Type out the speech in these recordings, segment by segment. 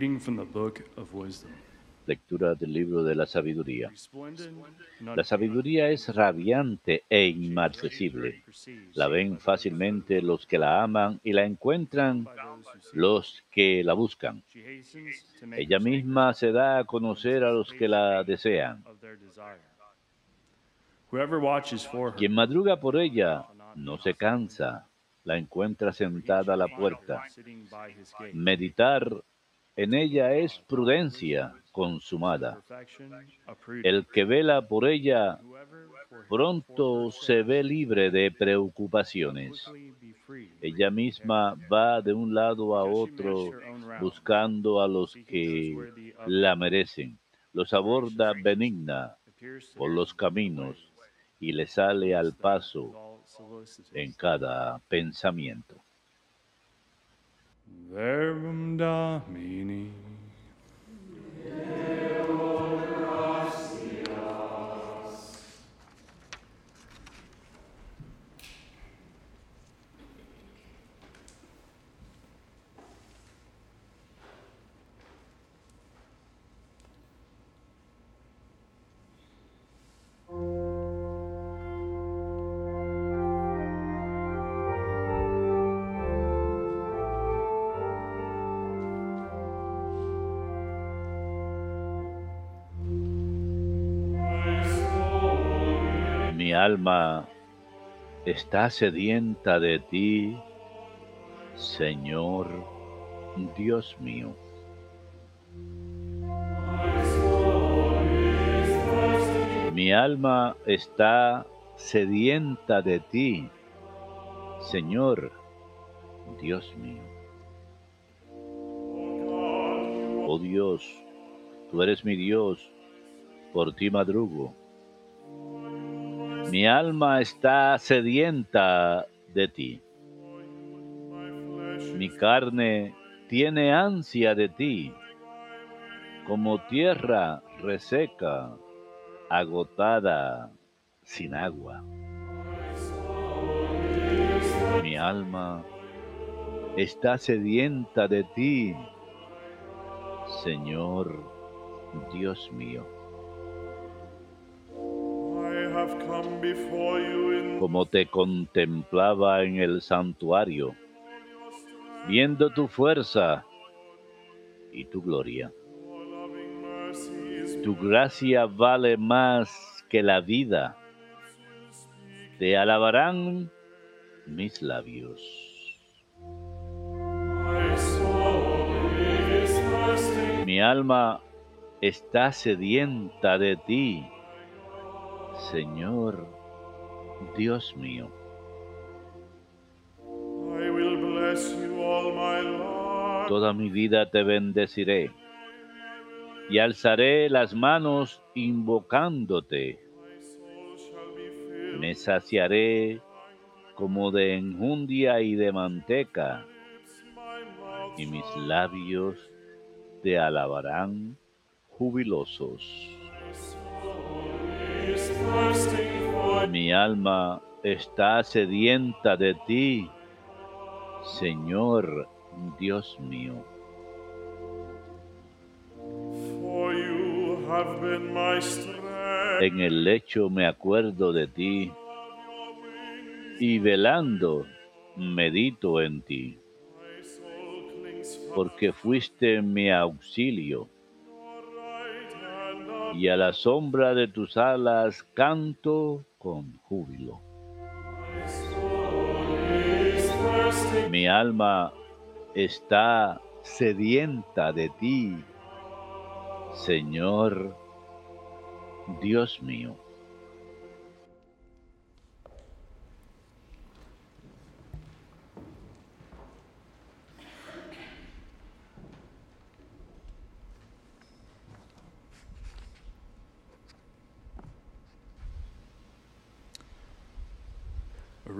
reading from the book of wisdom. Lectura del libro de la sabiduría. La sabiduría es radiante e inmarcesible. La ven fácilmente los que la aman y la encuentran los que la buscan. Ella misma se da a conocer a los que la desean. Quien madruga por ella no se cansa, la encuentra sentada a la puerta. Meditar en ella es prudencia consumada. El que vela por ella pronto se ve libre de preocupaciones. Ella misma va de un lado a otro buscando a los que la merecen. Los aborda benigna por los caminos y le sale al paso en cada pensamiento. Verbum Domini. Alma está sedienta de ti, Señor Dios mío. Mi alma está sedienta de ti, Señor Dios mío. Oh Dios, tú eres mi Dios, por ti madrugo. Mi alma está sedienta de ti. Mi carne tiene ansia de ti, como tierra reseca, agotada, sin agua. Mi alma está sedienta de ti, Señor Dios mío. Como te contemplaba en el santuario, viendo tu fuerza y tu gloria. Tu gracia vale más que la vida. Te alabarán mis labios. Mi alma está sedienta de ti, Señor Dios mío. Toda mi vida te bendeciré y alzaré las manos invocándote. Me saciaré como de enjundia y de manteca, y mis labios te alabarán jubilosos. Mi alma está sedienta de ti, Señor Dios mío. En el lecho me acuerdo de ti y velando medito en ti, porque fuiste mi auxilio y a la sombra de tus alas canto con júbilo. Mi alma está sedienta de ti, Señor Dios mío.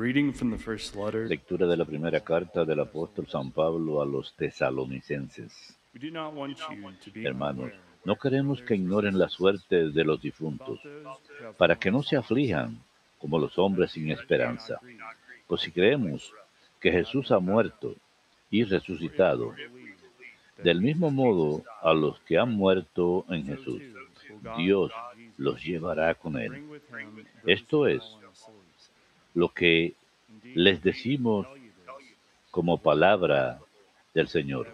Lectura de la primera carta del apóstol San Pablo a los tesalonicenses. We do not want you to be Hermanos, no queremos que ignoren la suerte de los difuntos, para que no se aflijan como los hombres sin esperanza. Pues si creemos que Jesús ha muerto y resucitado, Del mismo modo, a los que han muerto en Jesús, Dios los llevará con él. Esto es lo que les decimos como palabra del Señor.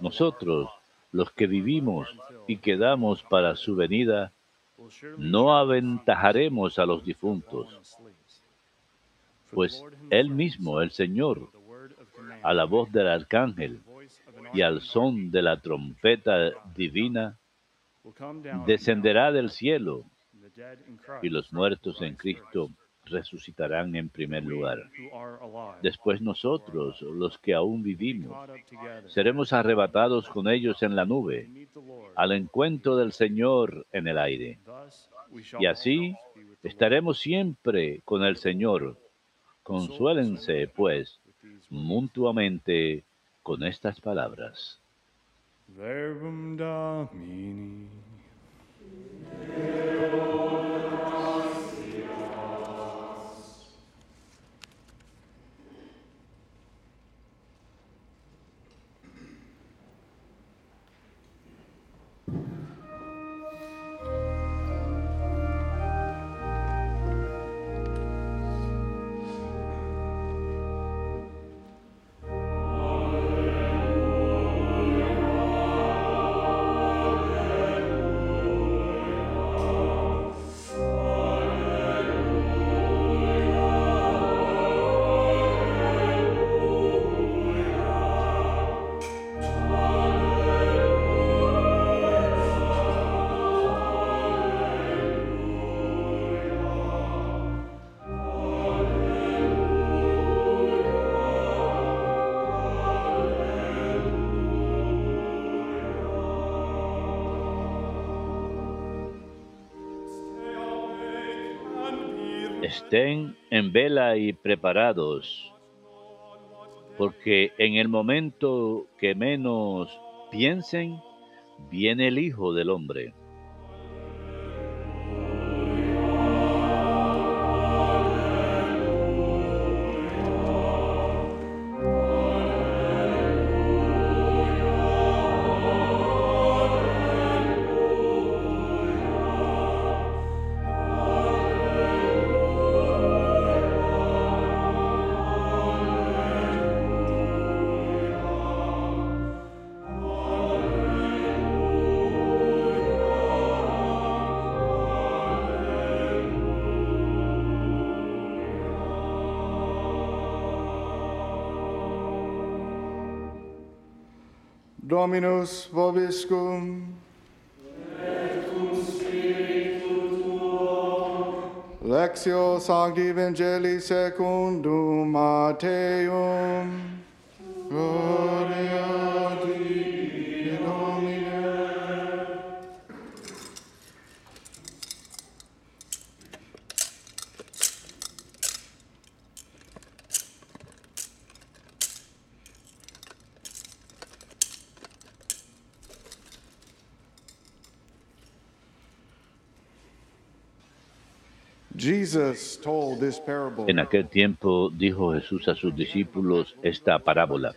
Nosotros, los que vivimos y quedamos para su venida, no aventajaremos a los difuntos, pues Él mismo, el Señor, a la voz del arcángel y al son de la trompeta divina, descenderá del cielo y los muertos en Cristo resucitarán en primer lugar. Después nosotros, los que aún vivimos, seremos arrebatados con ellos en la nube, al encuentro del Señor en el aire. Y así estaremos siempre con el Señor. Consuélense, pues, mutuamente con estas palabras. Estén en vela y preparados, porque en el momento que menos piensen, viene el Hijo del Hombre. Dominus vobiscum. Lectio Sancti Evangelii secundum Mateum. En aquel tiempo dijo Jesús a sus discípulos esta parábola.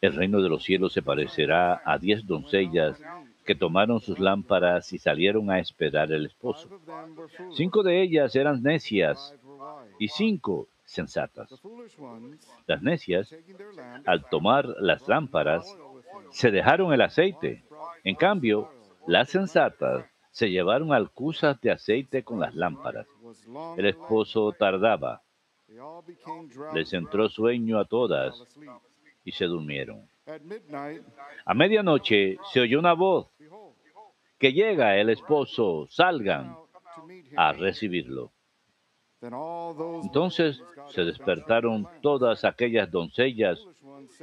El reino de los cielos se parecerá a diez doncellas que tomaron sus lámparas y salieron a esperar el esposo. Cinco de ellas eran necias y cinco sensatas. Las necias, al tomar las lámparas, se dejaron el aceite. En cambio, las sensatas se llevaron alcusas de aceite con las lámparas. El esposo tardaba. Les entró sueño a todas y se durmieron. A medianoche se oyó una voz que llega el esposo, salgan a recibirlo. Entonces se despertaron todas aquellas doncellas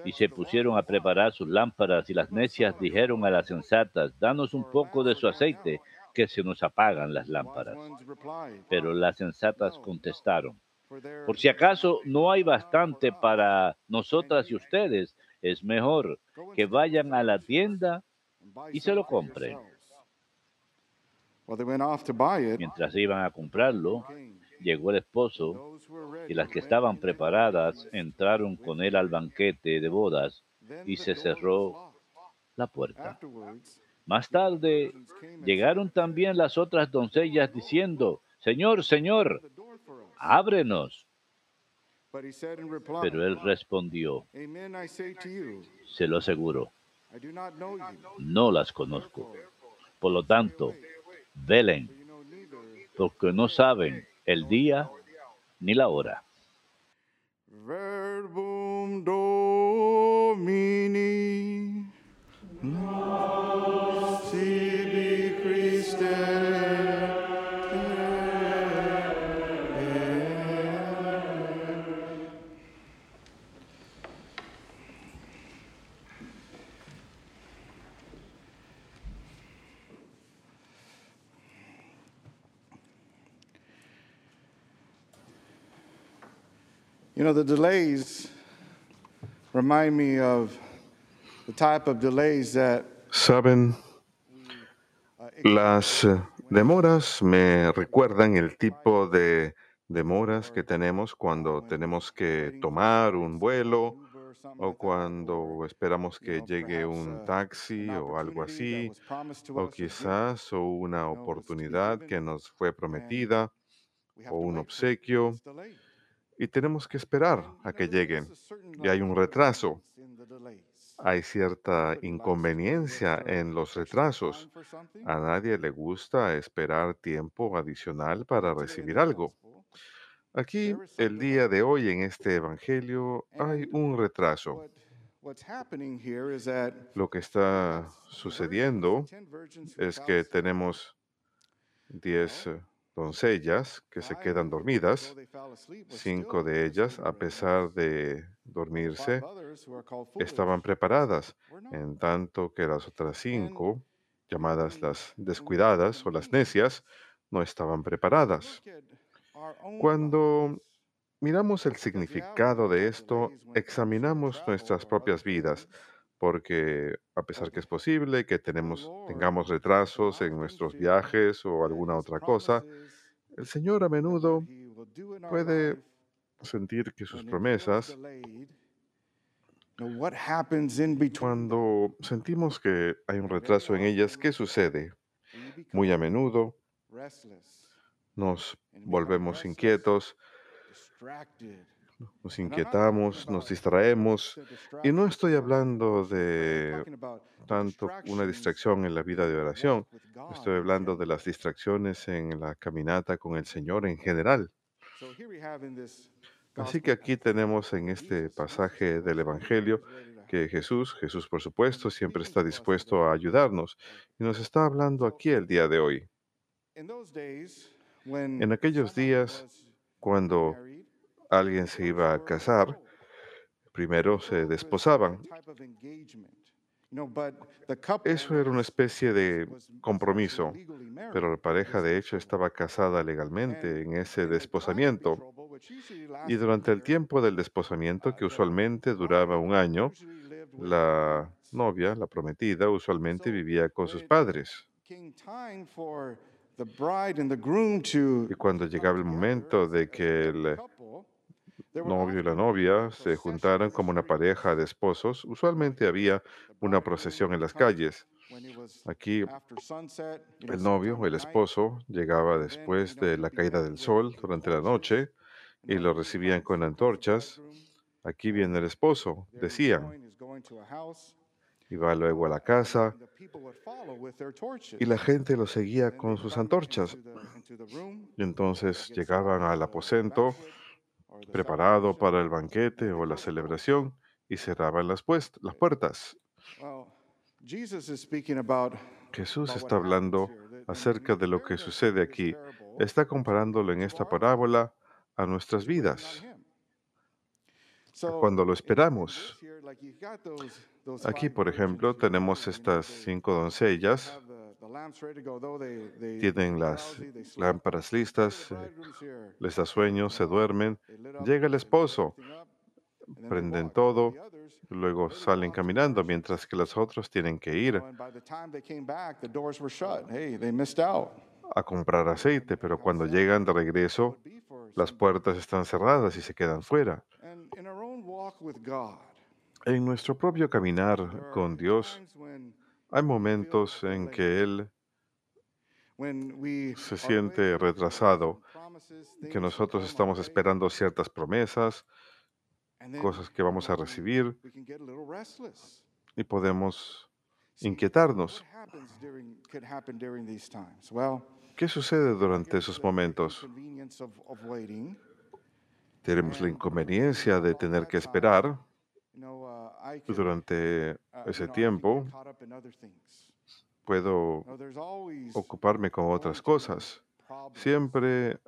y se pusieron a preparar sus lámparas y las necias dijeron a las sensatas, danos un poco de su aceite, que se nos apagan las lámparas. Pero las sensatas contestaron, por si acaso no hay bastante para nosotras y ustedes, es mejor que vayan a la tienda y se lo compren. Mientras iban a comprarlo, llegó el esposo y las que estaban preparadas entraron con él al banquete de bodas y se cerró la puerta. Más tarde llegaron también las otras doncellas diciendo, Señor, Señor, ábrenos. Pero él respondió, se lo aseguro, no las conozco. Por lo tanto, velen, porque no saben el día ni la hora. verbum Domini. You know, the delays remind me of the type of delays that Saben, las eh, demoras me recuerdan el tipo de demoras que tenemos cuando tenemos que tomar un vuelo o cuando esperamos que llegue un taxi o algo así, o quizás o una oportunidad que nos fue prometida o un obsequio. Y tenemos que esperar a que lleguen. Y hay un retraso. Hay cierta inconveniencia en los retrasos. A nadie le gusta esperar tiempo adicional para recibir algo. Aquí, el día de hoy, en este Evangelio, hay un retraso. Lo que está sucediendo 10 virgins who es que tenemos 10 eh, doncellas que se quedan though dormidas, cinco de ellas, a pesar de dormirse, estaban preparadas, en tanto que las otras cinco, llamadas las descuidadas o las necias, no estaban preparadas. Cuando miramos el significado de esto, examinamos nuestras propias vidas. Porque a pesar que es posible que tenemos, Lord tengamos retrasos en often nuestros viajes o that alguna otra cosa, el Señor a menudo puede sentir que sus promesas, cuando sentimos que hay un retraso en ellas, ¿qué sucede? Muy a menudo nos volvemos inquietos. Nos inquietamos, nos distraemos, y no estoy hablando de tanto una distracción en la vida de oración, estoy hablando de las distracciones en la caminata con el Señor en general. Así que aquí tenemos en este pasaje del Evangelio que Jesús, Jesús por supuesto, siempre está dispuesto a ayudarnos y nos está hablando aquí el día de hoy. En aquellos días, cuando alguien se iba a casar, primero se desposaban. Eso era una especie de compromiso, pero la pareja de hecho estaba casada legalmente en ese desposamiento. Y durante el tiempo del desposamiento, que usualmente duraba un año, la novia, la prometida, usualmente vivía con sus padres. Y cuando llegaba el momento de que el novio y la novia se juntaran como una pareja de esposos, usualmente había una procesión en las calles. Aquí el novio o el esposo llegaba después de la caída del sol durante la noche y lo recibían con antorchas. Aquí viene el esposo, decían. Y va luego a la casa y la gente lo seguía con sus antorchas. Y entonces llegaban al aposento preparado para el banquete o la celebración y cerraban las, las puertas. Jesús está hablando acerca de lo que sucede aquí. Está comparándolo en esta parábola a nuestras vidas, cuando lo esperamos. Aquí, por ejemplo, tenemos estas cinco doncellas. Tienen las lámparas listas, les da sueño, se duermen. Llega el esposo, prenden todo, luego salen caminando, mientras que los otros tienen que ir a comprar aceite, pero cuando llegan de regreso, las puertas están cerradas y se quedan fuera. En nuestro propio caminar con Dios, hay momentos en que Él se siente retrasado, que nosotros estamos esperando ciertas promesas, cosas que vamos a recibir y podemos inquietarnos. ¿Qué sucede durante esos momentos? Tenemos la inconveniencia de tener que esperar durante ese tiempo. Puedo ocuparme con otras cosas. Siempre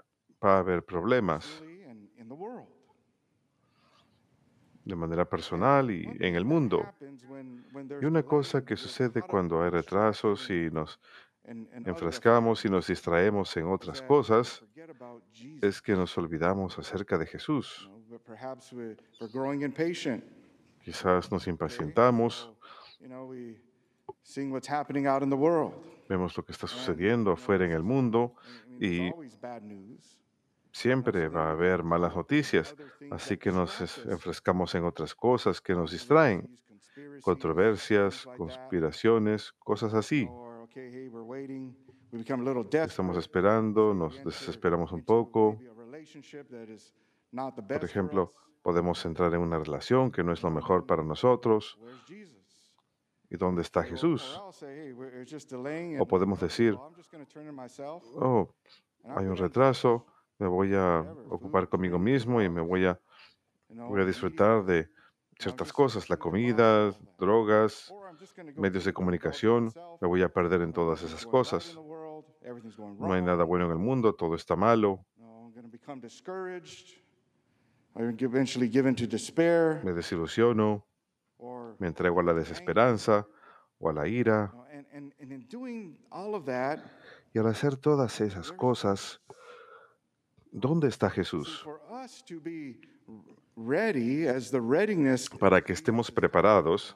va a haber problemas de manera personal y en el mundo. Y una cosa que sucede cuando hay retrasos y nos enfrascamos y nos distraemos en otras cosas es que nos olvidamos acerca de Jesús. Quizás nos impacientamos, vemos lo que está sucediendo afuera en el mundo y siempre va a haber malas noticias, así que nos enfrescamos en otras cosas que nos distraen, controversias, conspiraciones, cosas así. Estamos esperando, nos desesperamos un poco. Por ejemplo, podemos entrar en una relación que no es lo mejor para nosotros. ¿Y dónde está Jesús? O podemos decir, oh, hay un retraso, me voy a ocupar conmigo mismo y me voy a, voy a disfrutar de ciertas cosas, la comida, drogas, medios de comunicación, me voy a perder en todas esas cosas. No hay nada bueno en el mundo, todo está malo. Me desilusiono, me entrego a la desesperanza o a la ira. Y al hacer todas esas cosas, ¿Dónde está Jesús? Para que estemos preparados,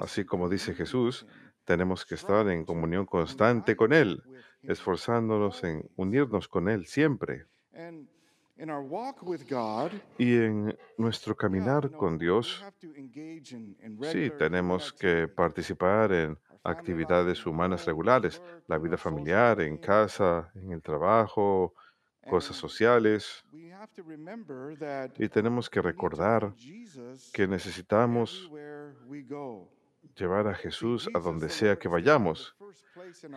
así como dice Jesús, tenemos que estar en comunión constante con Él, esforzándonos en unirnos con Él siempre. Y en nuestro caminar con Dios, sí, tenemos que participar en actividades humanas regulares, la vida familiar, en casa, en el trabajo, cosas sociales. Y tenemos que recordar que necesitamos llevar a Jesús a donde sea que vayamos.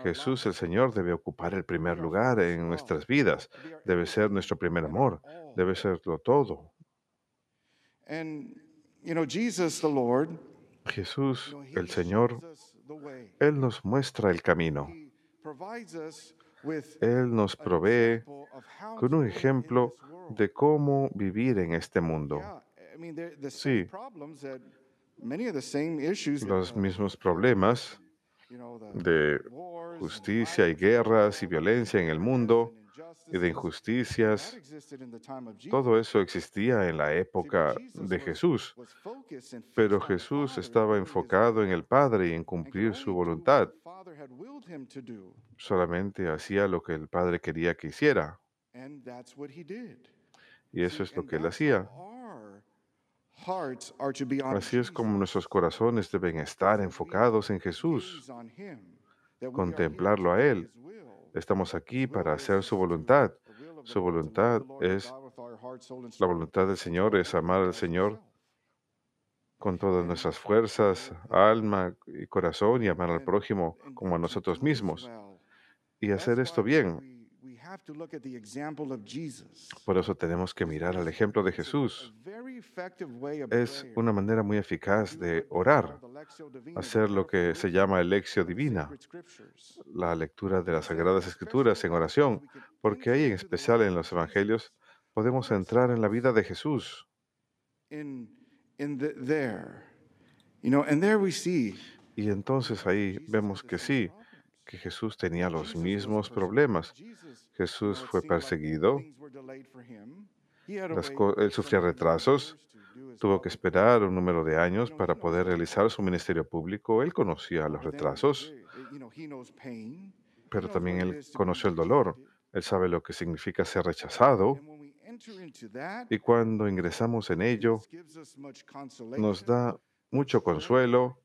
Jesús el Señor debe ocupar el primer lugar en nuestras vidas, debe ser nuestro primer amor, debe serlo todo. Jesús el Señor él nos muestra el camino. Él nos provee con un ejemplo de cómo vivir en este mundo. Sí, los mismos problemas de justicia y guerras y violencia en el mundo y de injusticias. Todo eso existía en la época de Jesús, pero Jesús estaba enfocado en el Padre y en cumplir su voluntad. Solamente hacía lo que el Padre quería que hiciera. Y eso es lo que él hacía. Así es como nuestros corazones deben estar enfocados en Jesús, contemplarlo a Él, Estamos aquí para hacer su voluntad. Su voluntad es, la voluntad del Señor es amar al Señor con todas nuestras fuerzas, alma y corazón y amar al prójimo como a nosotros mismos. Y hacer esto bien. Por eso tenemos que mirar al ejemplo de Jesús. Es una manera muy eficaz de orar, hacer lo que se llama el divina, la lectura de las Sagradas Escrituras en oración, porque ahí en especial en los Evangelios podemos entrar en la vida de Jesús. Y entonces ahí vemos que sí, que Jesús tenía los mismos problemas. Jesús fue perseguido, él sufría retrasos, tuvo que esperar un número de años para poder realizar su ministerio público. Él conocía los retrasos, pero también él conoció el dolor. Él sabe lo que significa ser rechazado. Y cuando ingresamos en ello, nos da mucho consuelo,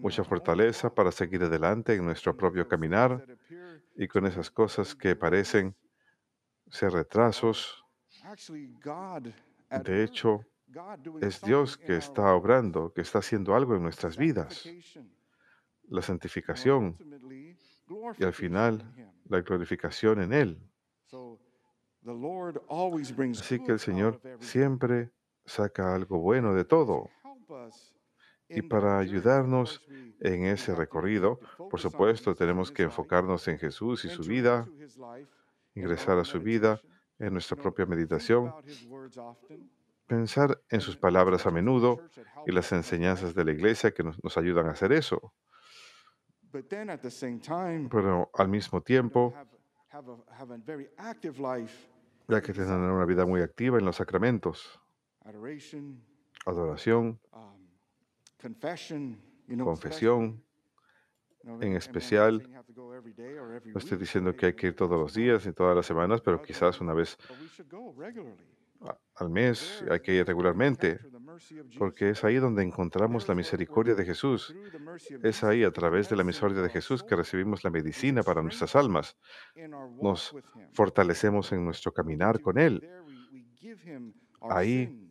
mucha fortaleza para seguir adelante en nuestro propio caminar y con esas cosas que parecen ser retrasos. De hecho, es Dios que está obrando, que está haciendo algo en nuestras vidas. La santificación y al final la glorificación en Él. Así que el Señor siempre saca algo bueno de todo. Y para ayudarnos en ese recorrido, por supuesto, tenemos que enfocarnos en Jesús y su vida, ingresar a su vida en nuestra propia meditación, pensar en sus palabras a menudo y las enseñanzas de la iglesia que nos, ayudan a hacer eso. Pero al mismo tiempo, ya que tener una vida muy activa en los sacramentos, adoración, confesión, en especial, no estoy diciendo que hay que ir todos los días ni todas las semanas, pero quizás una vez al mes hay que ir regularmente, porque es ahí donde encontramos la misericordia de Jesús. Es ahí, a través de la misericordia de Jesús, que recibimos la medicina para nuestras almas. Nos fortalecemos en nuestro caminar con Él. Ahí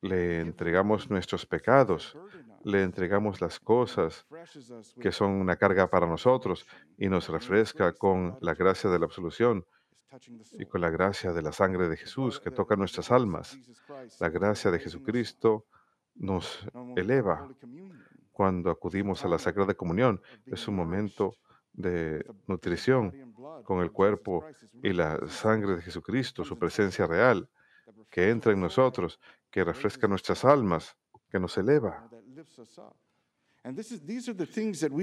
le entregamos nuestros pecados, le entregamos las cosas que son una carga para nosotros y nos refresca con la gracia de la absolución y con la gracia de la sangre de Jesús que toca nuestras almas. La gracia de Jesucristo nos eleva cuando acudimos a la Sagrada Comunión. Es un momento de nutrición con el cuerpo y la sangre de Jesucristo, su presencia real, que entra en nosotros, que refresca nuestras almas, que nos eleva.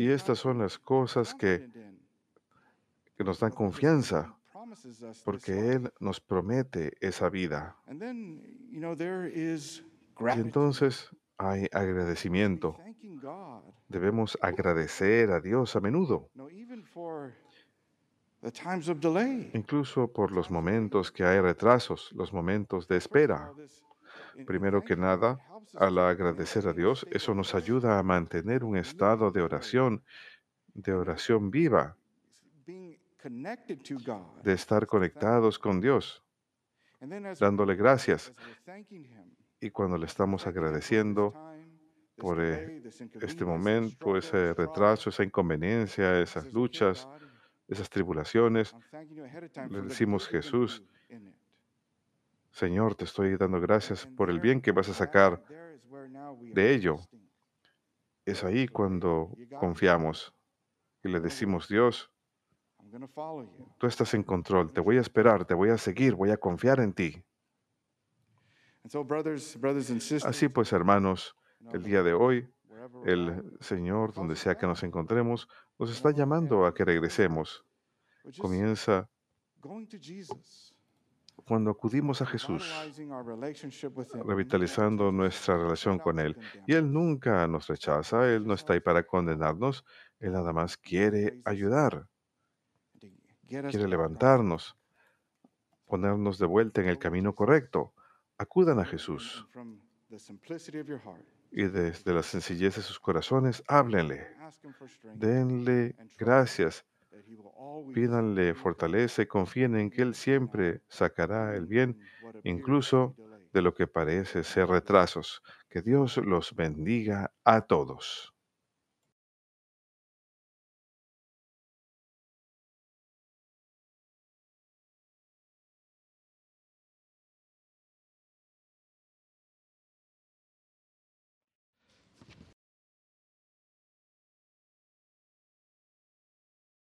Y estas son las cosas que, que nos dan confianza porque Él nos promete esa vida. Y entonces hay agradecimiento. Debemos agradecer a Dios a menudo, incluso por los momentos que hay retrasos, los momentos de espera. Primero que nada, al agradecer a Dios, eso nos ayuda a mantener un estado de oración, de oración viva, de estar conectados con Dios, dándole gracias. Y cuando le estamos agradeciendo por eh, este momento, ese retraso, esa inconveniencia, esas luchas, esas tribulaciones, le decimos Jesús, Señor, te estoy dando gracias por el bien que vas a sacar de ello. Es ahí cuando confiamos y le decimos, Dios, Tú estás en control, te voy a esperar, te voy a seguir, voy a confiar en ti. Así pues, hermanos, el día de hoy, el Señor, donde sea que nos encontremos, nos está llamando a que regresemos. Comienza cuando acudimos a Jesús, revitalizando nuestra relación con Él. Y Él nunca nos rechaza, Él no está ahí para condenarnos, Él nada más quiere ayudar quiere levantarnos, ponernos de vuelta en el camino correcto. Acudan a Jesús y desde la sencillez de sus corazones, háblenle, denle gracias, pídanle fortaleza y confíen en que Él siempre sacará el bien, incluso de lo que parece ser retrasos. Que Dios los bendiga a todos.